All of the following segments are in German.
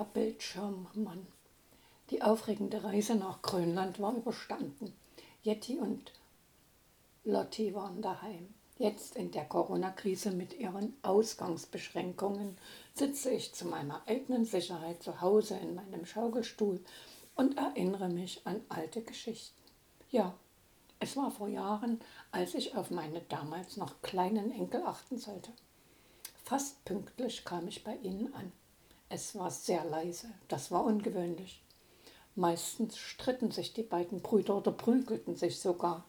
Der Bildschirmmann. Die aufregende Reise nach Grönland war überstanden. Jetty und Lotti waren daheim. Jetzt in der Corona-Krise mit ihren Ausgangsbeschränkungen sitze ich zu meiner eigenen Sicherheit zu Hause in meinem Schaukelstuhl und erinnere mich an alte Geschichten. Ja, es war vor Jahren, als ich auf meine damals noch kleinen Enkel achten sollte. Fast pünktlich kam ich bei ihnen an. Es war sehr leise, das war ungewöhnlich. Meistens stritten sich die beiden Brüder oder prügelten sich sogar.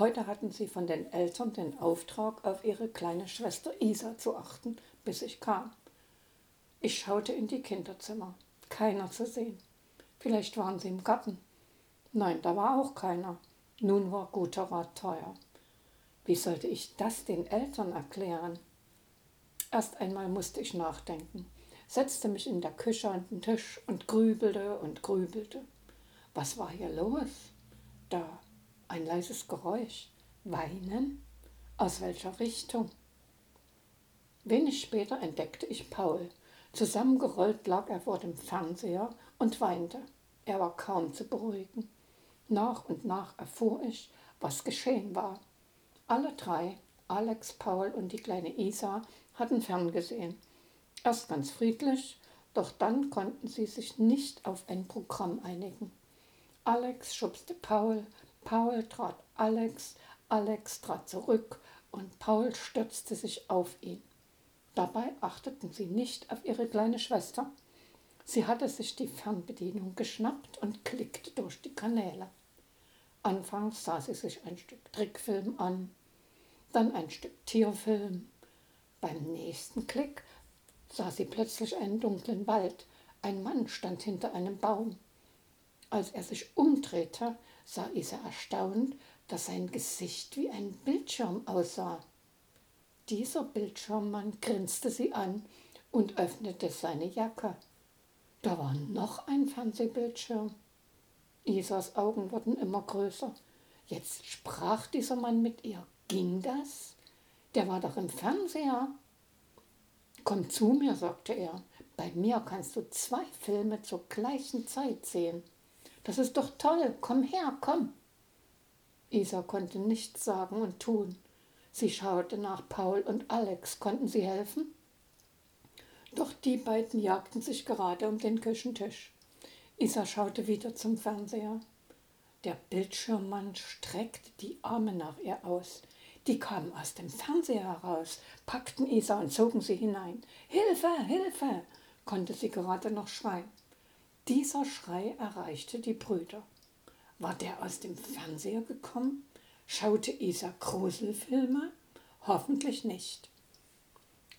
Heute hatten sie von den Eltern den Auftrag, auf ihre kleine Schwester Isa zu achten, bis ich kam. Ich schaute in die Kinderzimmer. Keiner zu sehen. Vielleicht waren sie im Garten. Nein, da war auch keiner. Nun war guter Rat teuer. Wie sollte ich das den Eltern erklären? Erst einmal musste ich nachdenken setzte mich in der Küche an den Tisch und grübelte und grübelte. Was war hier los? Da ein leises Geräusch. Weinen? Aus welcher Richtung? Wenig später entdeckte ich Paul. Zusammengerollt lag er vor dem Fernseher und weinte. Er war kaum zu beruhigen. Nach und nach erfuhr ich, was geschehen war. Alle drei, Alex, Paul und die kleine Isa, hatten ferngesehen Erst ganz friedlich, doch dann konnten sie sich nicht auf ein Programm einigen. Alex schubste Paul, Paul trat Alex, Alex trat zurück und Paul stürzte sich auf ihn. Dabei achteten sie nicht auf ihre kleine Schwester. Sie hatte sich die Fernbedienung geschnappt und klickte durch die Kanäle. Anfangs sah sie sich ein Stück Trickfilm an, dann ein Stück Tierfilm. Beim nächsten Klick sah sie plötzlich einen dunklen Wald. Ein Mann stand hinter einem Baum. Als er sich umdrehte, sah Isa erstaunt, dass sein Gesicht wie ein Bildschirm aussah. Dieser Bildschirmmann grinste sie an und öffnete seine Jacke. Da war noch ein Fernsehbildschirm. Isas Augen wurden immer größer. Jetzt sprach dieser Mann mit ihr. Ging das? Der war doch im Fernseher. Komm zu mir, sagte er. Bei mir kannst du zwei Filme zur gleichen Zeit sehen. Das ist doch toll. Komm her, komm. Isa konnte nichts sagen und tun. Sie schaute nach Paul und Alex. Konnten sie helfen? Doch die beiden jagten sich gerade um den Küchentisch. Isa schaute wieder zum Fernseher. Der Bildschirmmann streckte die Arme nach ihr aus. Die kamen aus dem Fernseher heraus, packten Isa und zogen sie hinein. Hilfe, Hilfe, konnte sie gerade noch schreien. Dieser Schrei erreichte die Brüder. War der aus dem Fernseher gekommen? Schaute Isa Gruselfilme? Hoffentlich nicht.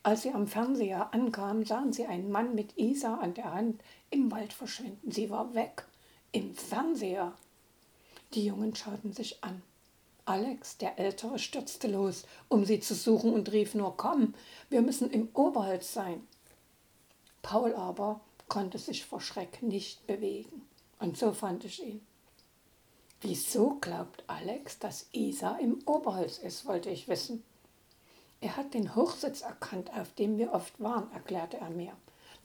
Als sie am Fernseher ankam, sahen sie einen Mann mit Isa an der Hand im Wald verschwinden. Sie war weg. Im Fernseher. Die Jungen schauten sich an. Alex, der Ältere, stürzte los, um sie zu suchen und rief nur, komm, wir müssen im Oberholz sein. Paul aber konnte sich vor Schreck nicht bewegen. Und so fand ich ihn. Wieso glaubt Alex, dass Isa im Oberholz ist, wollte ich wissen. Er hat den Hochsitz erkannt, auf dem wir oft waren, erklärte er mir.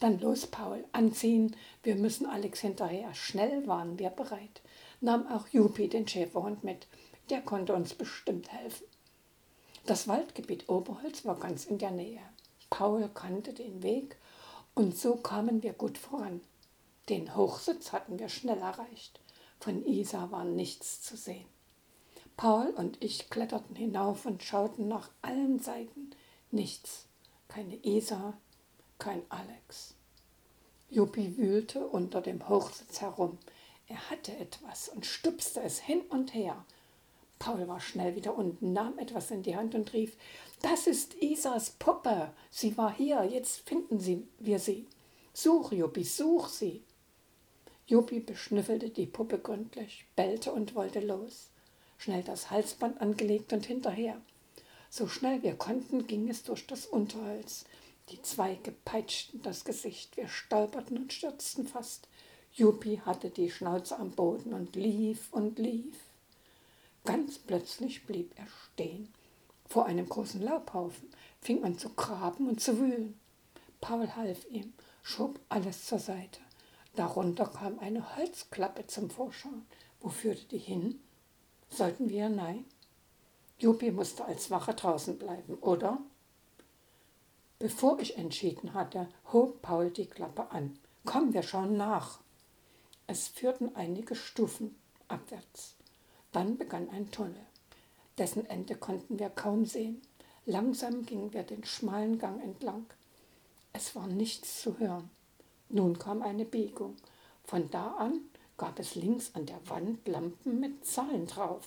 Dann los, Paul, anziehen, wir müssen Alex hinterher. Schnell waren wir bereit. Nahm auch Jupi den Schäferhund mit der konnte uns bestimmt helfen. Das Waldgebiet Oberholz war ganz in der Nähe. Paul kannte den Weg und so kamen wir gut voran. Den Hochsitz hatten wir schnell erreicht. Von Isa war nichts zu sehen. Paul und ich kletterten hinauf und schauten nach allen Seiten. Nichts. Keine Isa, kein Alex. Juppie wühlte unter dem Hochsitz herum. Er hatte etwas und stupste es hin und her. Paul war schnell wieder unten, nahm etwas in die Hand und rief, das ist Isas Puppe. Sie war hier, jetzt finden sie, wir sie. Such, Juppie, such sie. Juppie beschnüffelte die Puppe gründlich, bellte und wollte los. Schnell das Halsband angelegt und hinterher. So schnell wir konnten, ging es durch das Unterholz. Die Zweige peitschten das Gesicht, wir stolperten und stürzten fast. Juppie hatte die Schnauze am Boden und lief und lief. Ganz plötzlich blieb er stehen. Vor einem großen Laubhaufen fing man zu graben und zu wühlen. Paul half ihm, schob alles zur Seite. Darunter kam eine Holzklappe zum Vorschein. Wo führte die hin? Sollten wir? Nein. Juppie musste als Wache draußen bleiben, oder? Bevor ich entschieden hatte, hob Paul die Klappe an. Komm, wir schauen nach. Es führten einige Stufen abwärts. Dann begann ein Tunnel. Dessen Ende konnten wir kaum sehen. Langsam gingen wir den schmalen Gang entlang. Es war nichts zu hören. Nun kam eine Biegung. Von da an gab es links an der Wand Lampen mit Zahlen drauf.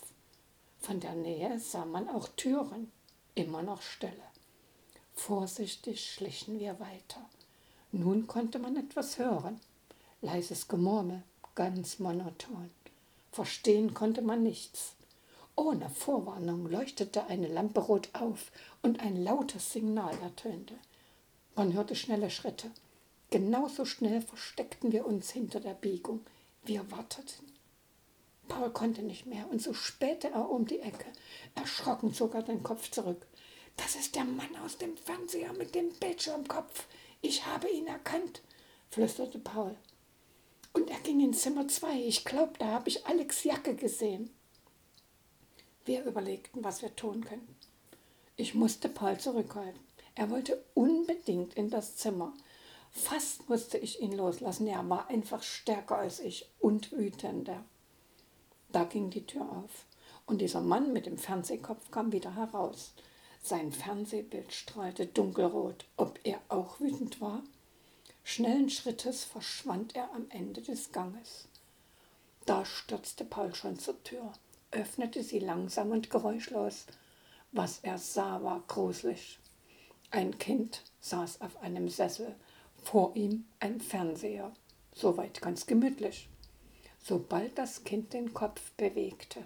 Von der Nähe sah man auch Türen, immer noch Stille. Vorsichtig schlichen wir weiter. Nun konnte man etwas hören. Leises Gemurmel, ganz monoton. Verstehen konnte man nichts. Ohne Vorwarnung leuchtete eine Lampe rot auf und ein lautes Signal ertönte. Man hörte schnelle Schritte. Genauso schnell versteckten wir uns hinter der Biegung. Wir warteten. Paul konnte nicht mehr und so spähte er um die Ecke. Erschrocken zog er den Kopf zurück. Das ist der Mann aus dem Fernseher mit dem Bildschirmkopf. Ich habe ihn erkannt, flüsterte Paul. Und er ging in Zimmer zwei. Ich glaube, da habe ich Alex Jacke gesehen. Wir überlegten, was wir tun könnten. Ich musste Paul zurückhalten. Er wollte unbedingt in das Zimmer. Fast musste ich ihn loslassen. Er war einfach stärker als ich und wütender. Da ging die Tür auf und dieser Mann mit dem Fernsehkopf kam wieder heraus. Sein Fernsehbild strahlte dunkelrot. Ob er auch wütend war? Schnellen Schrittes verschwand er am Ende des Ganges. Da stürzte Paul schon zur Tür, öffnete sie langsam und geräuschlos. Was er sah, war gruselig. Ein Kind saß auf einem Sessel, vor ihm ein Fernseher, soweit ganz gemütlich. Sobald das Kind den Kopf bewegte,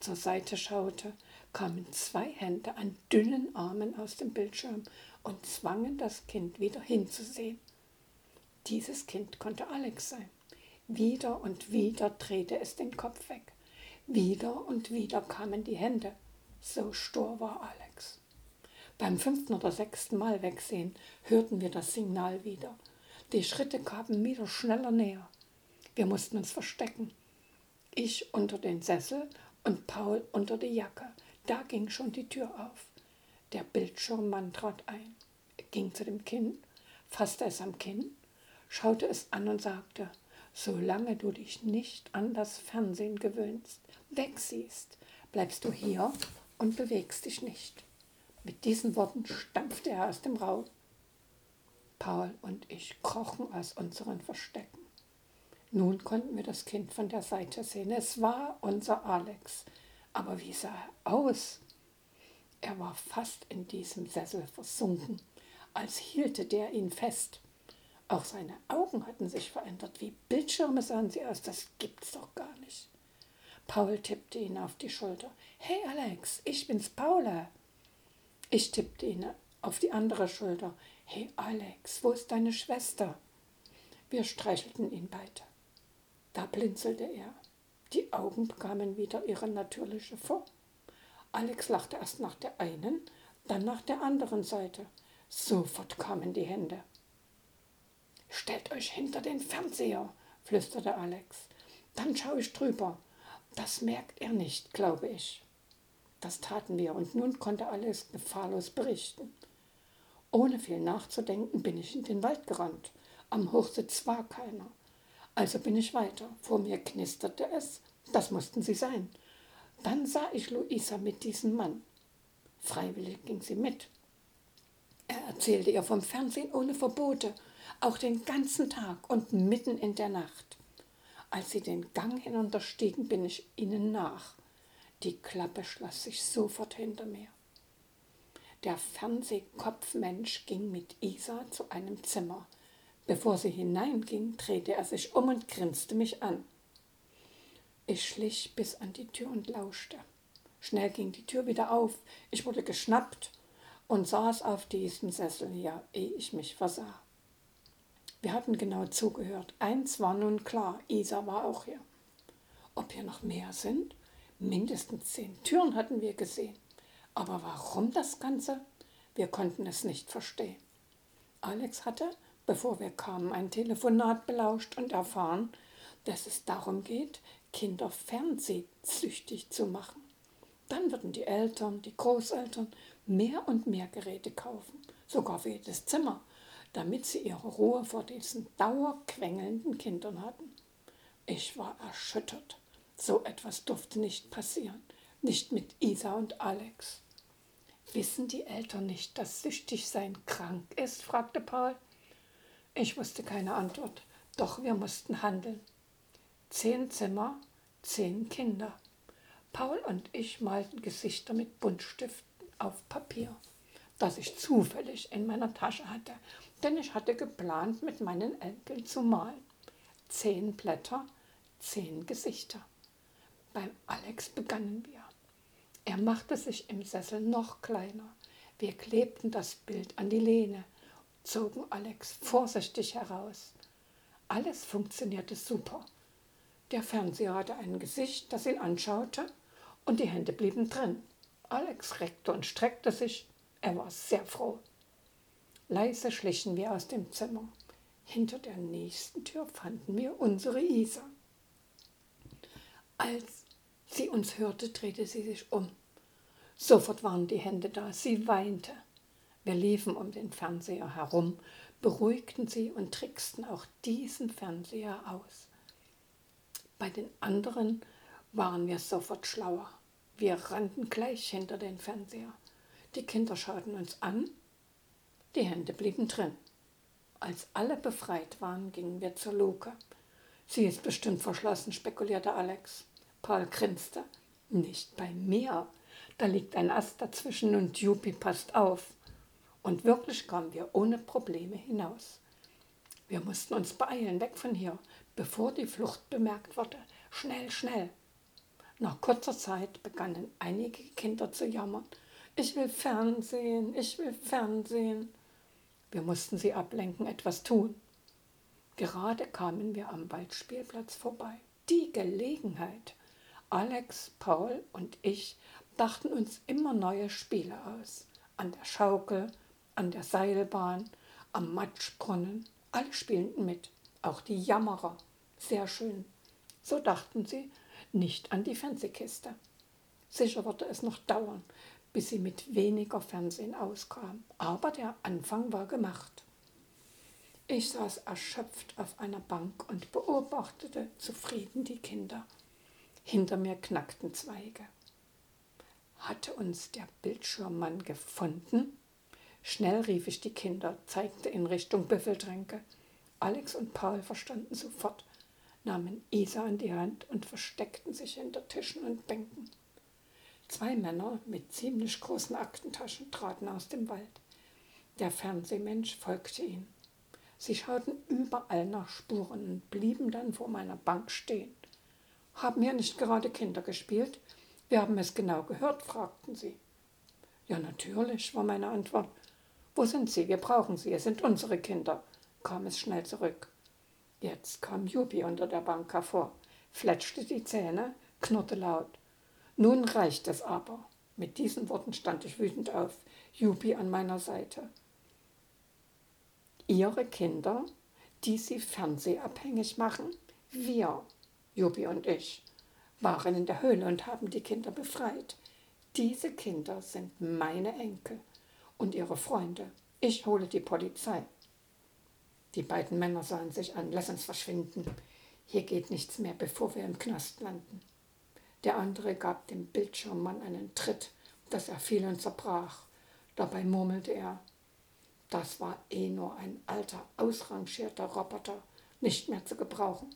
zur Seite schaute, kamen zwei Hände an dünnen Armen aus dem Bildschirm und zwangen das Kind wieder hinzusehen. Dieses Kind konnte Alex sein. Wieder und wieder drehte es den Kopf weg. Wieder und wieder kamen die Hände. So stur war Alex. Beim fünften oder sechsten Mal wegsehen hörten wir das Signal wieder. Die Schritte kamen wieder schneller näher. Wir mussten uns verstecken. Ich unter den Sessel und Paul unter die Jacke. Da ging schon die Tür auf. Der Bildschirmmann trat ein. Ging zu dem Kind, fasste es am Kinn, schaute es an und sagte, solange du dich nicht an das Fernsehen gewöhnst, wegsiehst, bleibst du hier und bewegst dich nicht. Mit diesen Worten stampfte er aus dem Raum. Paul und ich krochen aus unseren Verstecken. Nun konnten wir das Kind von der Seite sehen. Es war unser Alex. Aber wie sah er aus? Er war fast in diesem Sessel versunken, als hielte der ihn fest. Auch seine Augen hatten sich verändert. Wie Bildschirme sahen sie aus. Das gibt's doch gar nicht. Paul tippte ihn auf die Schulter. Hey Alex, ich bin's Paula. Ich tippte ihn auf die andere Schulter. Hey Alex, wo ist deine Schwester? Wir streichelten ihn beide. Da blinzelte er. Die Augen bekamen wieder ihre natürliche Form. Alex lachte erst nach der einen, dann nach der anderen Seite. Sofort kamen die Hände. Stellt euch hinter den Fernseher, flüsterte Alex. Dann schaue ich drüber. Das merkt er nicht, glaube ich. Das taten wir und nun konnte Alex gefahrlos berichten. Ohne viel nachzudenken bin ich in den Wald gerannt. Am Hochsitz war keiner. Also bin ich weiter. Vor mir knisterte es. Das mussten sie sein. Dann sah ich Luisa mit diesem Mann. Freiwillig ging sie mit. Er erzählte ihr vom Fernsehen ohne Verbote, auch den ganzen Tag und mitten in der Nacht. Als sie den Gang hinunterstiegen, bin ich ihnen nach. Die Klappe schloss sich sofort hinter mir. Der Fernsehkopfmensch ging mit Isa zu einem Zimmer. Bevor sie hineinging, drehte er sich um und grinste mich an. Ich schlich bis an die Tür und lauschte. Schnell ging die Tür wieder auf. Ich wurde geschnappt und saß auf diesem Sessel hier, ehe ich mich versah. Wir hatten genau zugehört. Eins war nun klar, Isa war auch hier. Ob hier noch mehr sind? Mindestens zehn Türen hatten wir gesehen. Aber warum das Ganze? Wir konnten es nicht verstehen. Alex hatte, bevor wir kamen, ein Telefonat belauscht und erfahren, dass es darum geht, Kinder fernsehsüchtig zu machen. Dann würden die Eltern, die Großeltern mehr und mehr Geräte kaufen, sogar für jedes Zimmer, damit sie ihre Ruhe vor diesen dauerquengelnden Kindern hatten. Ich war erschüttert. So etwas durfte nicht passieren, nicht mit Isa und Alex. Wissen die Eltern nicht, dass Süchtigsein krank ist? fragte Paul. Ich wusste keine Antwort, doch wir mussten handeln. Zehn Zimmer, zehn Kinder. Paul und ich malten Gesichter mit Buntstiften auf Papier, das ich zufällig in meiner Tasche hatte, denn ich hatte geplant, mit meinen Enkeln zu malen. Zehn Blätter, zehn Gesichter. Beim Alex begannen wir. Er machte sich im Sessel noch kleiner. Wir klebten das Bild an die Lehne, zogen Alex vorsichtig heraus. Alles funktionierte super. Der Fernseher hatte ein Gesicht, das ihn anschaute, und die Hände blieben drin. Alex reckte und streckte sich. Er war sehr froh. Leise schlichen wir aus dem Zimmer. Hinter der nächsten Tür fanden wir unsere Isa. Als sie uns hörte, drehte sie sich um. Sofort waren die Hände da. Sie weinte. Wir liefen um den Fernseher herum, beruhigten sie und tricksten auch diesen Fernseher aus. Bei den anderen waren wir sofort schlauer. Wir rannten gleich hinter den Fernseher. Die Kinder schauten uns an, die Hände blieben drin. Als alle befreit waren, gingen wir zur Luke. Sie ist bestimmt verschlossen, spekulierte Alex. Paul grinste. Nicht bei mir. Da liegt ein Ast dazwischen und Juppie passt auf. Und wirklich kamen wir ohne Probleme hinaus. Wir mussten uns beeilen, weg von hier, bevor die Flucht bemerkt wurde. Schnell, schnell. Nach kurzer Zeit begannen einige Kinder zu jammern. Ich will Fernsehen, ich will Fernsehen. Wir mussten sie ablenken, etwas tun. Gerade kamen wir am Waldspielplatz vorbei. Die Gelegenheit. Alex, Paul und ich dachten uns immer neue Spiele aus. An der Schaukel, an der Seilbahn, am Matschbrunnen. Alle spielten mit, auch die Jammerer. Sehr schön. So dachten sie, nicht an die Fernsehkiste. Sicher würde es noch dauern, bis sie mit weniger Fernsehen auskam, aber der Anfang war gemacht. Ich saß erschöpft auf einer Bank und beobachtete zufrieden die Kinder. Hinter mir knackten Zweige. Hatte uns der Bildschirmmann gefunden? Schnell rief ich die Kinder, zeigte in Richtung Büffeltränke. Alex und Paul verstanden sofort nahmen Isa an die Hand und versteckten sich hinter Tischen und Bänken. Zwei Männer mit ziemlich großen Aktentaschen traten aus dem Wald. Der Fernsehmensch folgte ihnen. Sie schauten überall nach Spuren und blieben dann vor meiner Bank stehen. Haben hier nicht gerade Kinder gespielt? Wir haben es genau gehört, fragten sie. Ja, natürlich, war meine Antwort. Wo sind sie? Wir brauchen sie. Es sind unsere Kinder, kam es schnell zurück. Jetzt kam Juppie unter der Bank hervor, fletschte die Zähne, knurrte laut. Nun reicht es aber. Mit diesen Worten stand ich wütend auf, Juppie an meiner Seite. Ihre Kinder, die sie fernsehabhängig machen? Wir, Juppie und ich, waren in der Höhle und haben die Kinder befreit. Diese Kinder sind meine Enkel und ihre Freunde. Ich hole die Polizei. Die beiden Männer sahen sich an. Lass uns verschwinden. Hier geht nichts mehr, bevor wir im Knast landen. Der andere gab dem Bildschirmmann einen Tritt, dass er fiel und zerbrach. Dabei murmelte er, das war eh nur ein alter, ausrangierter Roboter, nicht mehr zu gebrauchen.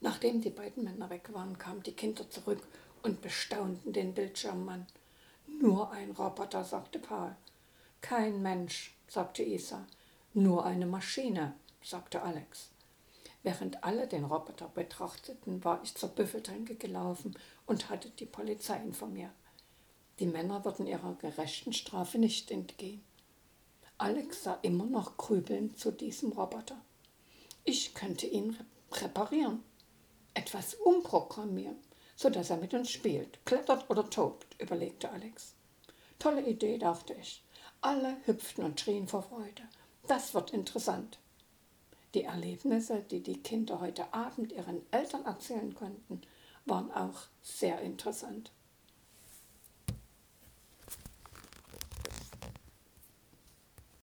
Nachdem die beiden Männer weg waren, kamen die Kinder zurück und bestaunten den Bildschirmmann. Nur ein Roboter, sagte Paul. Kein Mensch, sagte Isa. Nur eine Maschine, sagte Alex. Während alle den Roboter betrachteten, war ich zur Büffeltränke gelaufen und hatte die Polizei informiert. Die Männer würden ihrer gerechten Strafe nicht entgehen. Alex sah immer noch grübelnd zu diesem Roboter. Ich könnte ihn reparieren, etwas umprogrammieren, sodass er mit uns spielt, klettert oder tobt, überlegte Alex. Tolle Idee, dachte ich. Alle hüpften und schrien vor Freude. Das wird interessant. Die Erlebnisse, die die Kinder heute Abend ihren Eltern erzählen konnten, waren auch sehr interessant.